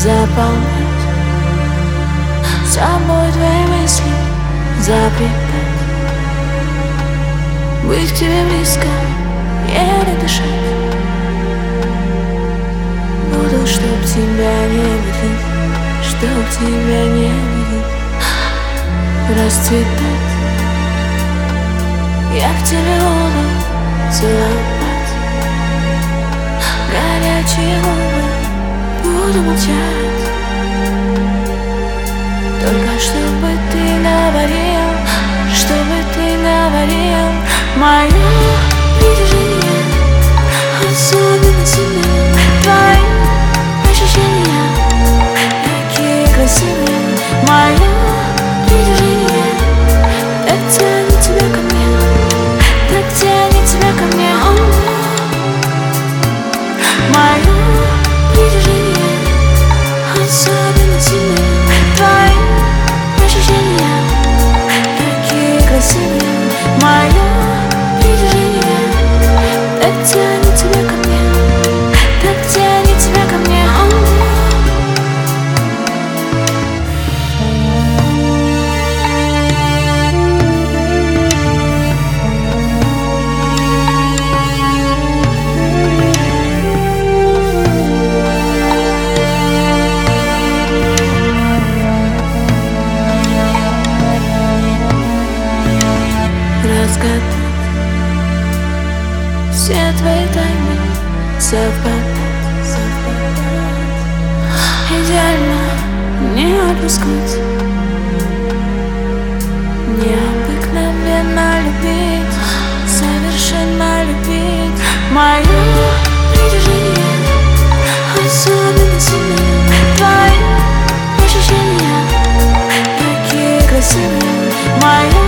заполнять Собой твои мысли запрягать Быть к тебе близко, еле дышать Буду, чтоб тебя не видеть Чтоб тебя не видеть. Расцветать. Я в тебе буду целовать. Горячие губы буду молчать. Только чтобы ты говорил Чтобы ты говорил Мое разгадать Все твои тайны совпадать Идеально не опускать, Необыкновенно любить. Совершенно любить. Мою притяжение Особенно сильно Твое Такие красивые. Мои